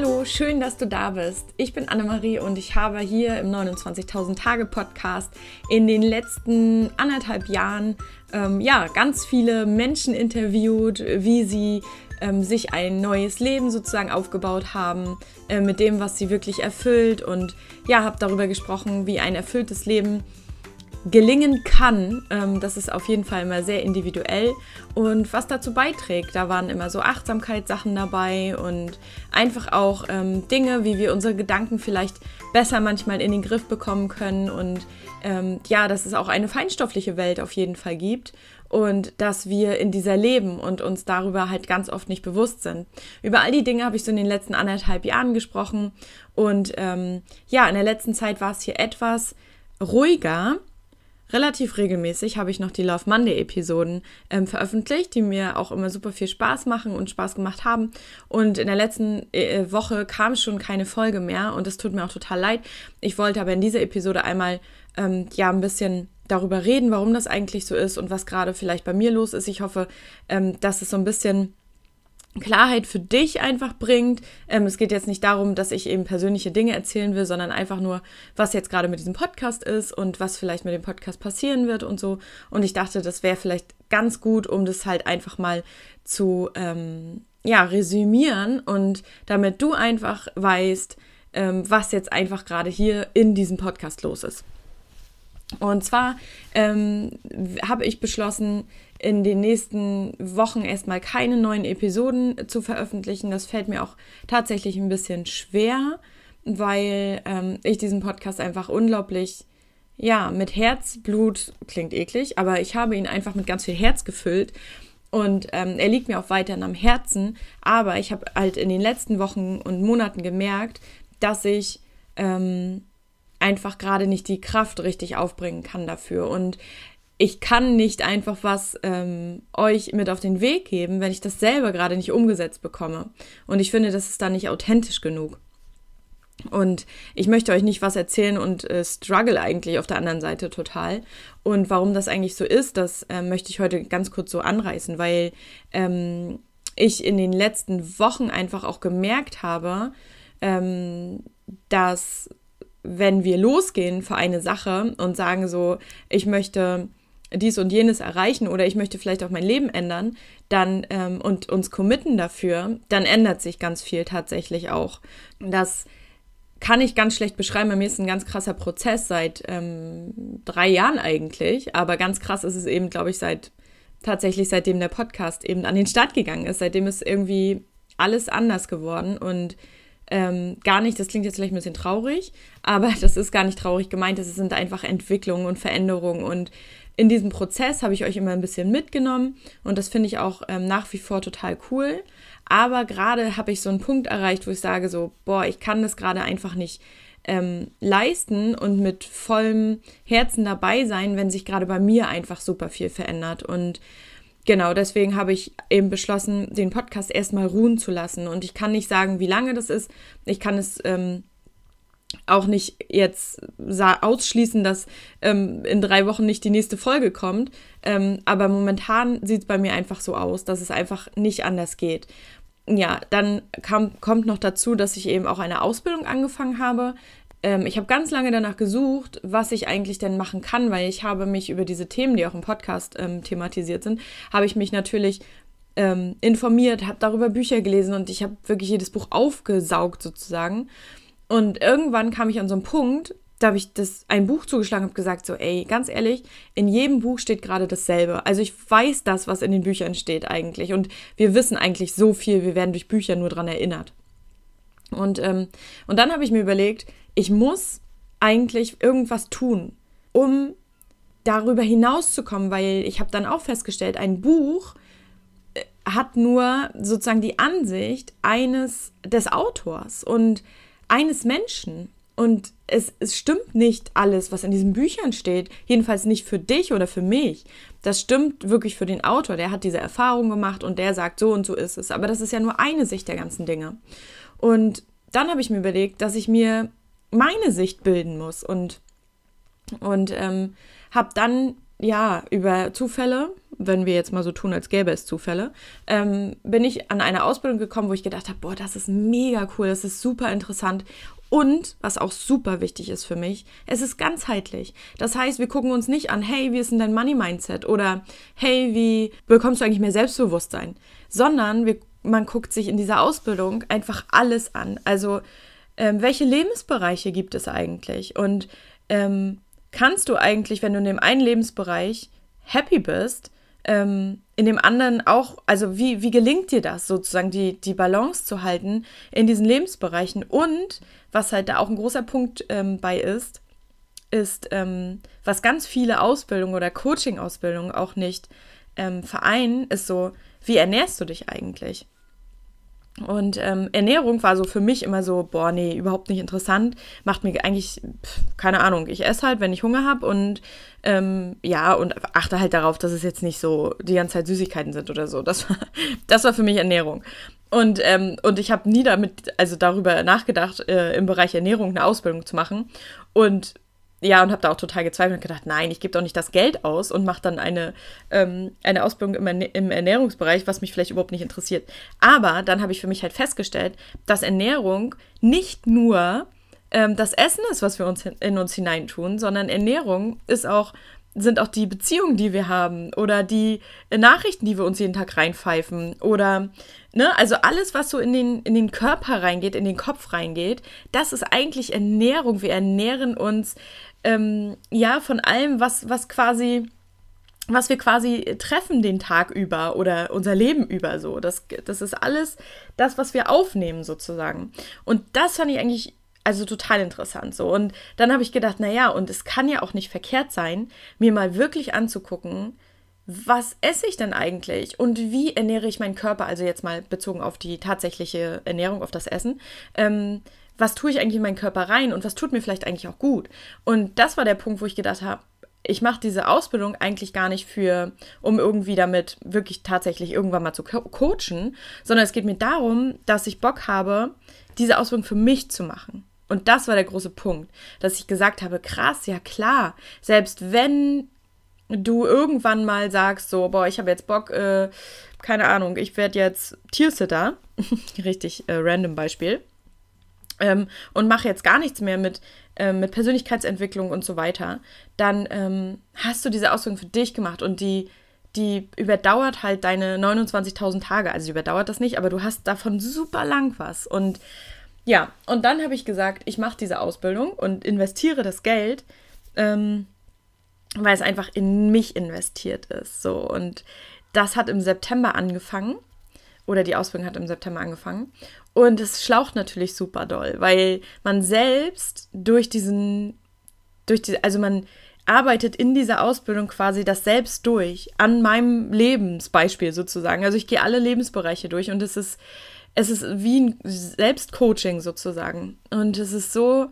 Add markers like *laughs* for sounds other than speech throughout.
Hallo, schön, dass du da bist. Ich bin Annemarie und ich habe hier im 29.000 Tage Podcast in den letzten anderthalb Jahren ähm, ja ganz viele Menschen interviewt, wie sie ähm, sich ein neues Leben sozusagen aufgebaut haben äh, mit dem, was sie wirklich erfüllt und ja, habe darüber gesprochen, wie ein erfülltes Leben gelingen kann. Ähm, das ist auf jeden Fall immer sehr individuell. Und was dazu beiträgt, da waren immer so Achtsamkeitssachen dabei und einfach auch ähm, Dinge, wie wir unsere Gedanken vielleicht besser manchmal in den Griff bekommen können. Und ähm, ja, dass es auch eine feinstoffliche Welt auf jeden Fall gibt und dass wir in dieser leben und uns darüber halt ganz oft nicht bewusst sind. Über all die Dinge habe ich so in den letzten anderthalb Jahren gesprochen und ähm, ja, in der letzten Zeit war es hier etwas ruhiger relativ regelmäßig habe ich noch die Love Monday Episoden ähm, veröffentlicht, die mir auch immer super viel Spaß machen und Spaß gemacht haben. Und in der letzten äh, Woche kam schon keine Folge mehr und das tut mir auch total leid. Ich wollte aber in dieser Episode einmal ähm, ja ein bisschen darüber reden, warum das eigentlich so ist und was gerade vielleicht bei mir los ist. Ich hoffe, ähm, dass es so ein bisschen Klarheit für dich einfach bringt. Ähm, es geht jetzt nicht darum, dass ich eben persönliche Dinge erzählen will, sondern einfach nur, was jetzt gerade mit diesem Podcast ist und was vielleicht mit dem Podcast passieren wird und so. Und ich dachte, das wäre vielleicht ganz gut, um das halt einfach mal zu ähm, ja, resümieren und damit du einfach weißt, ähm, was jetzt einfach gerade hier in diesem Podcast los ist. Und zwar ähm, habe ich beschlossen, in den nächsten Wochen erstmal keine neuen Episoden zu veröffentlichen. Das fällt mir auch tatsächlich ein bisschen schwer, weil ähm, ich diesen Podcast einfach unglaublich, ja, mit Herzblut, klingt eklig, aber ich habe ihn einfach mit ganz viel Herz gefüllt. Und ähm, er liegt mir auch weiterhin am Herzen. Aber ich habe halt in den letzten Wochen und Monaten gemerkt, dass ich ähm, einfach gerade nicht die Kraft richtig aufbringen kann dafür. Und ich kann nicht einfach was ähm, euch mit auf den Weg geben, wenn ich das selber gerade nicht umgesetzt bekomme. Und ich finde, das ist dann nicht authentisch genug. Und ich möchte euch nicht was erzählen und äh, struggle eigentlich auf der anderen Seite total. Und warum das eigentlich so ist, das äh, möchte ich heute ganz kurz so anreißen, weil ähm, ich in den letzten Wochen einfach auch gemerkt habe, ähm, dass wenn wir losgehen für eine Sache und sagen so, ich möchte dies und jenes erreichen oder ich möchte vielleicht auch mein Leben ändern, dann ähm, und uns committen dafür, dann ändert sich ganz viel tatsächlich auch. Das kann ich ganz schlecht beschreiben. Bei mir ist ein ganz krasser Prozess seit ähm, drei Jahren eigentlich, aber ganz krass ist es eben, glaube ich, seit tatsächlich seitdem der Podcast eben an den Start gegangen ist. Seitdem ist irgendwie alles anders geworden und ähm, gar nicht, das klingt jetzt vielleicht ein bisschen traurig, aber *laughs* das ist gar nicht traurig gemeint. Es sind einfach Entwicklungen und Veränderungen und in diesem Prozess habe ich euch immer ein bisschen mitgenommen und das finde ich auch ähm, nach wie vor total cool. Aber gerade habe ich so einen Punkt erreicht, wo ich sage so, boah, ich kann das gerade einfach nicht ähm, leisten und mit vollem Herzen dabei sein, wenn sich gerade bei mir einfach super viel verändert. Und genau deswegen habe ich eben beschlossen, den Podcast erstmal ruhen zu lassen. Und ich kann nicht sagen, wie lange das ist. Ich kann es ähm, auch nicht jetzt ausschließen, dass ähm, in drei Wochen nicht die nächste Folge kommt. Ähm, aber momentan sieht es bei mir einfach so aus, dass es einfach nicht anders geht. Ja, dann kam, kommt noch dazu, dass ich eben auch eine Ausbildung angefangen habe. Ähm, ich habe ganz lange danach gesucht, was ich eigentlich denn machen kann, weil ich habe mich über diese Themen, die auch im Podcast ähm, thematisiert sind, habe ich mich natürlich ähm, informiert, habe darüber Bücher gelesen und ich habe wirklich jedes Buch aufgesaugt sozusagen und irgendwann kam ich an so einen Punkt, da habe ich das ein Buch zugeschlagen und gesagt so, ey, ganz ehrlich, in jedem Buch steht gerade dasselbe. Also ich weiß das, was in den Büchern steht eigentlich und wir wissen eigentlich so viel, wir werden durch Bücher nur dran erinnert. Und, ähm, und dann habe ich mir überlegt, ich muss eigentlich irgendwas tun, um darüber hinauszukommen, weil ich habe dann auch festgestellt, ein Buch äh, hat nur sozusagen die Ansicht eines des Autors und eines Menschen. Und es, es stimmt nicht alles, was in diesen Büchern steht. Jedenfalls nicht für dich oder für mich. Das stimmt wirklich für den Autor. Der hat diese Erfahrung gemacht und der sagt, so und so ist es. Aber das ist ja nur eine Sicht der ganzen Dinge. Und dann habe ich mir überlegt, dass ich mir meine Sicht bilden muss. Und, und ähm, habe dann ja, über Zufälle, wenn wir jetzt mal so tun, als gäbe es Zufälle, ähm, bin ich an eine Ausbildung gekommen, wo ich gedacht habe, boah, das ist mega cool, das ist super interessant. Und, was auch super wichtig ist für mich, es ist ganzheitlich. Das heißt, wir gucken uns nicht an, hey, wie ist denn dein Money-Mindset? Oder hey, wie bekommst du eigentlich mehr Selbstbewusstsein? Sondern wir, man guckt sich in dieser Ausbildung einfach alles an. Also, ähm, welche Lebensbereiche gibt es eigentlich? Und ähm, kannst du eigentlich, wenn du in dem einen Lebensbereich happy bist, ähm, in dem anderen auch, also wie, wie gelingt dir das sozusagen, die, die Balance zu halten in diesen Lebensbereichen? Und was halt da auch ein großer Punkt ähm, bei ist, ist, ähm, was ganz viele Ausbildungen oder Coaching-Ausbildungen auch nicht ähm, vereinen, ist so, wie ernährst du dich eigentlich? Und ähm, Ernährung war so für mich immer so, boah, nee, überhaupt nicht interessant. Macht mir eigentlich, pf, keine Ahnung, ich esse halt, wenn ich Hunger habe und ähm, ja, und achte halt darauf, dass es jetzt nicht so die ganze Zeit Süßigkeiten sind oder so. Das war, *laughs* das war für mich Ernährung. Und, ähm, und ich habe nie damit, also darüber nachgedacht, äh, im Bereich Ernährung eine Ausbildung zu machen. Und ja, und habe da auch total gezweifelt und gedacht, nein, ich gebe doch nicht das Geld aus und mache dann eine, ähm, eine Ausbildung im, im Ernährungsbereich, was mich vielleicht überhaupt nicht interessiert. Aber dann habe ich für mich halt festgestellt, dass Ernährung nicht nur ähm, das Essen ist, was wir uns in uns hineintun, sondern Ernährung ist auch sind auch die Beziehungen, die wir haben oder die Nachrichten, die wir uns jeden Tag reinpfeifen oder ne, also alles, was so in den, in den Körper reingeht, in den Kopf reingeht, das ist eigentlich Ernährung. Wir ernähren uns ähm, ja von allem, was, was quasi was wir quasi treffen den Tag über oder unser Leben über so. Das, das ist alles das, was wir aufnehmen sozusagen. Und das fand ich eigentlich also total interessant so. Und dann habe ich gedacht, naja, und es kann ja auch nicht verkehrt sein, mir mal wirklich anzugucken, was esse ich denn eigentlich und wie ernähre ich meinen Körper, also jetzt mal bezogen auf die tatsächliche Ernährung, auf das Essen. Ähm, was tue ich eigentlich in meinen Körper rein und was tut mir vielleicht eigentlich auch gut? Und das war der Punkt, wo ich gedacht habe, ich mache diese Ausbildung eigentlich gar nicht für, um irgendwie damit wirklich tatsächlich irgendwann mal zu co coachen, sondern es geht mir darum, dass ich Bock habe, diese Ausbildung für mich zu machen. Und das war der große Punkt, dass ich gesagt habe, krass, ja klar, selbst wenn du irgendwann mal sagst, so, boah, ich habe jetzt Bock, äh, keine Ahnung, ich werde jetzt Tiersitter, *laughs* richtig äh, random Beispiel, ähm, und mache jetzt gar nichts mehr mit, äh, mit Persönlichkeitsentwicklung und so weiter, dann ähm, hast du diese Ausbildung für dich gemacht und die, die überdauert halt deine 29.000 Tage. Also überdauert das nicht, aber du hast davon super lang was. Und ja, und dann habe ich gesagt, ich mache diese Ausbildung und investiere das Geld, ähm, weil es einfach in mich investiert ist. So, und das hat im September angefangen. Oder die Ausbildung hat im September angefangen. Und es schlaucht natürlich super doll, weil man selbst durch diesen, durch die, also man arbeitet in dieser Ausbildung quasi das selbst durch, an meinem Lebensbeispiel sozusagen. Also ich gehe alle Lebensbereiche durch und es ist es ist wie ein Selbstcoaching sozusagen. Und es ist so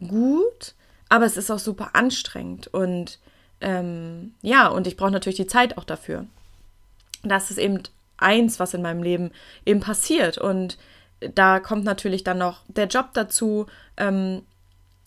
gut, aber es ist auch super anstrengend. Und ähm, ja, und ich brauche natürlich die Zeit auch dafür. Das ist eben eins, was in meinem Leben eben passiert. Und da kommt natürlich dann noch der Job dazu, ähm,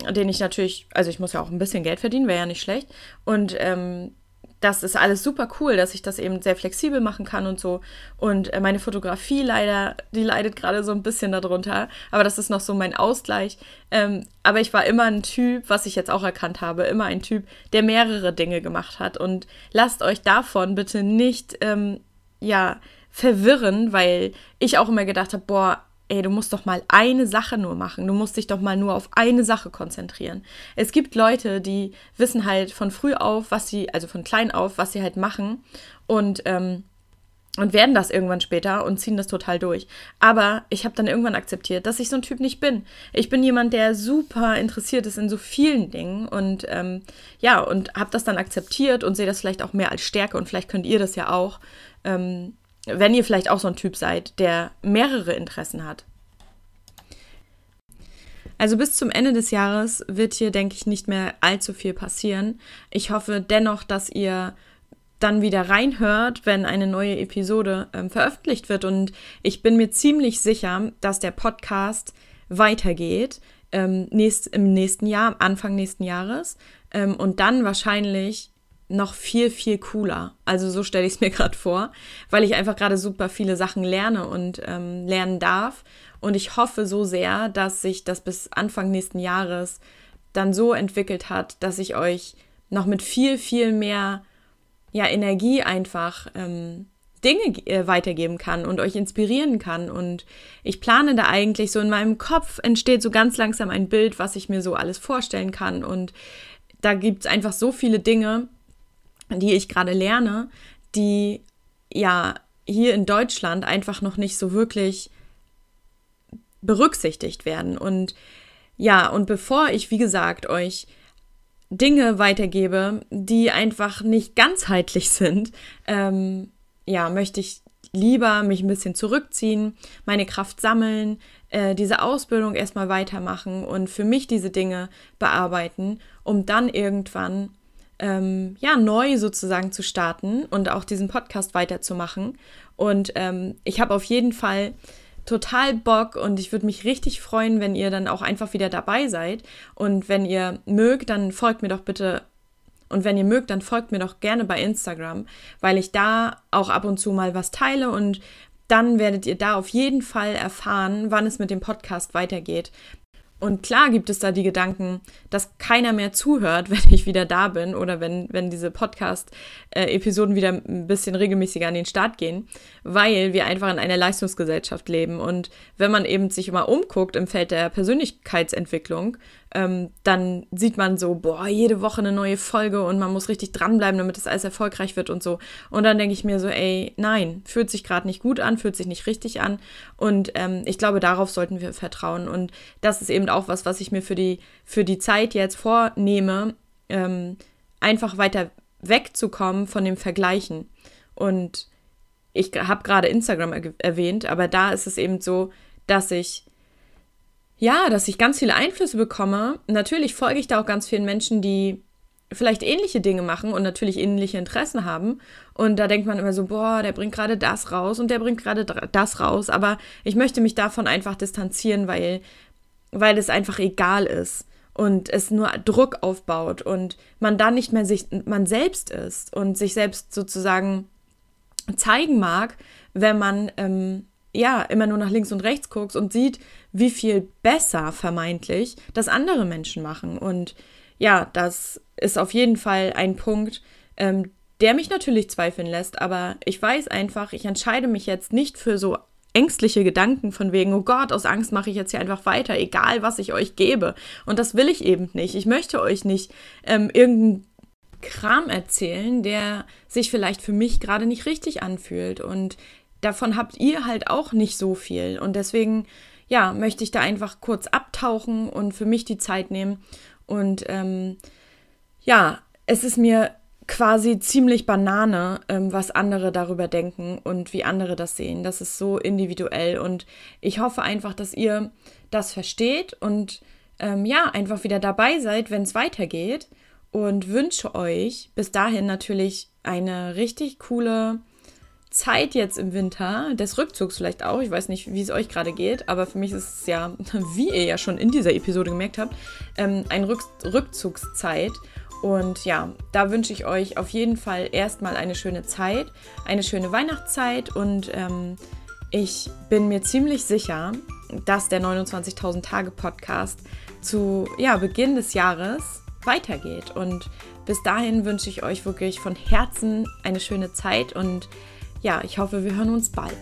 den ich natürlich, also ich muss ja auch ein bisschen Geld verdienen, wäre ja nicht schlecht. Und ähm, das ist alles super cool, dass ich das eben sehr flexibel machen kann und so. Und äh, meine Fotografie leider, die leidet gerade so ein bisschen darunter. Aber das ist noch so mein Ausgleich. Ähm, aber ich war immer ein Typ, was ich jetzt auch erkannt habe, immer ein Typ, der mehrere Dinge gemacht hat. Und lasst euch davon bitte nicht, ähm, ja, verwirren, weil ich auch immer gedacht habe, boah, ey, du musst doch mal eine Sache nur machen. Du musst dich doch mal nur auf eine Sache konzentrieren. Es gibt Leute, die wissen halt von früh auf, was sie, also von klein auf, was sie halt machen und, ähm, und werden das irgendwann später und ziehen das total durch. Aber ich habe dann irgendwann akzeptiert, dass ich so ein Typ nicht bin. Ich bin jemand, der super interessiert ist in so vielen Dingen und ähm, ja, und habe das dann akzeptiert und sehe das vielleicht auch mehr als Stärke und vielleicht könnt ihr das ja auch. Ähm, wenn ihr vielleicht auch so ein Typ seid, der mehrere Interessen hat. Also bis zum Ende des Jahres wird hier, denke ich, nicht mehr allzu viel passieren. Ich hoffe dennoch, dass ihr dann wieder reinhört, wenn eine neue Episode ähm, veröffentlicht wird. Und ich bin mir ziemlich sicher, dass der Podcast weitergeht ähm, nächst, im nächsten Jahr, Anfang nächsten Jahres. Ähm, und dann wahrscheinlich noch viel, viel cooler. Also so stelle ich es mir *laughs* gerade vor, weil ich einfach gerade super viele Sachen lerne und ähm, lernen darf. Und ich hoffe so sehr, dass sich das bis Anfang nächsten Jahres dann so entwickelt hat, dass ich euch noch mit viel, viel mehr ja, Energie einfach ähm, Dinge äh, weitergeben kann und euch inspirieren kann. Und ich plane da eigentlich so in meinem Kopf entsteht so ganz langsam ein Bild, was ich mir so alles vorstellen kann. Und da gibt es einfach so viele Dinge, die ich gerade lerne, die ja hier in Deutschland einfach noch nicht so wirklich berücksichtigt werden. Und ja, und bevor ich, wie gesagt, euch Dinge weitergebe, die einfach nicht ganzheitlich sind, ähm, ja, möchte ich lieber mich ein bisschen zurückziehen, meine Kraft sammeln, äh, diese Ausbildung erstmal weitermachen und für mich diese Dinge bearbeiten, um dann irgendwann ähm, ja neu sozusagen zu starten und auch diesen Podcast weiterzumachen. Und ähm, ich habe auf jeden Fall total Bock und ich würde mich richtig freuen, wenn ihr dann auch einfach wieder dabei seid. Und wenn ihr mögt, dann folgt mir doch bitte. Und wenn ihr mögt, dann folgt mir doch gerne bei Instagram, weil ich da auch ab und zu mal was teile und dann werdet ihr da auf jeden Fall erfahren, wann es mit dem Podcast weitergeht. Und klar gibt es da die Gedanken, dass keiner mehr zuhört, *laughs* wenn ich wieder da bin oder wenn, wenn diese Podcast-Episoden wieder ein bisschen regelmäßiger an den Start gehen, weil wir einfach in einer Leistungsgesellschaft leben. Und wenn man eben sich immer umguckt im Feld der Persönlichkeitsentwicklung, ähm, dann sieht man so, boah, jede Woche eine neue Folge und man muss richtig dranbleiben, damit das alles erfolgreich wird und so. Und dann denke ich mir so, ey, nein, fühlt sich gerade nicht gut an, fühlt sich nicht richtig an. Und ähm, ich glaube, darauf sollten wir vertrauen. Und das ist eben auch was, was ich mir für die, für die Zeit jetzt vornehme, ähm, einfach weiter wegzukommen von dem Vergleichen. Und ich habe gerade Instagram er erwähnt, aber da ist es eben so, dass ich ja, dass ich ganz viele Einflüsse bekomme. Natürlich folge ich da auch ganz vielen Menschen, die vielleicht ähnliche Dinge machen und natürlich ähnliche Interessen haben. Und da denkt man immer so, boah, der bringt gerade das raus und der bringt gerade das raus. Aber ich möchte mich davon einfach distanzieren, weil, weil es einfach egal ist und es nur Druck aufbaut und man dann nicht mehr sich, man selbst ist und sich selbst sozusagen zeigen mag, wenn man ähm, ja, immer nur nach links und rechts guckst und sieht, wie viel besser vermeintlich das andere Menschen machen. Und ja, das ist auf jeden Fall ein Punkt, ähm, der mich natürlich zweifeln lässt, aber ich weiß einfach, ich entscheide mich jetzt nicht für so ängstliche Gedanken von wegen, oh Gott, aus Angst mache ich jetzt hier einfach weiter, egal was ich euch gebe. Und das will ich eben nicht. Ich möchte euch nicht ähm, irgendeinen Kram erzählen, der sich vielleicht für mich gerade nicht richtig anfühlt. Und davon habt ihr halt auch nicht so viel. Und deswegen, ja, möchte ich da einfach kurz abtauchen und für mich die Zeit nehmen. Und ähm, ja, es ist mir quasi ziemlich Banane, ähm, was andere darüber denken und wie andere das sehen. Das ist so individuell und ich hoffe einfach, dass ihr das versteht und ähm, ja, einfach wieder dabei seid, wenn es weitergeht und wünsche euch bis dahin natürlich eine richtig coole Zeit jetzt im Winter, des Rückzugs vielleicht auch. Ich weiß nicht, wie es euch gerade geht, aber für mich ist es ja, *laughs* wie ihr ja schon in dieser Episode gemerkt habt, ähm, eine Rück Rückzugszeit. Und ja, da wünsche ich euch auf jeden Fall erstmal eine schöne Zeit, eine schöne Weihnachtszeit und ähm, ich bin mir ziemlich sicher, dass der 29.000 Tage Podcast zu ja, Beginn des Jahres weitergeht. Und bis dahin wünsche ich euch wirklich von Herzen eine schöne Zeit und ja, ich hoffe, wir hören uns bald.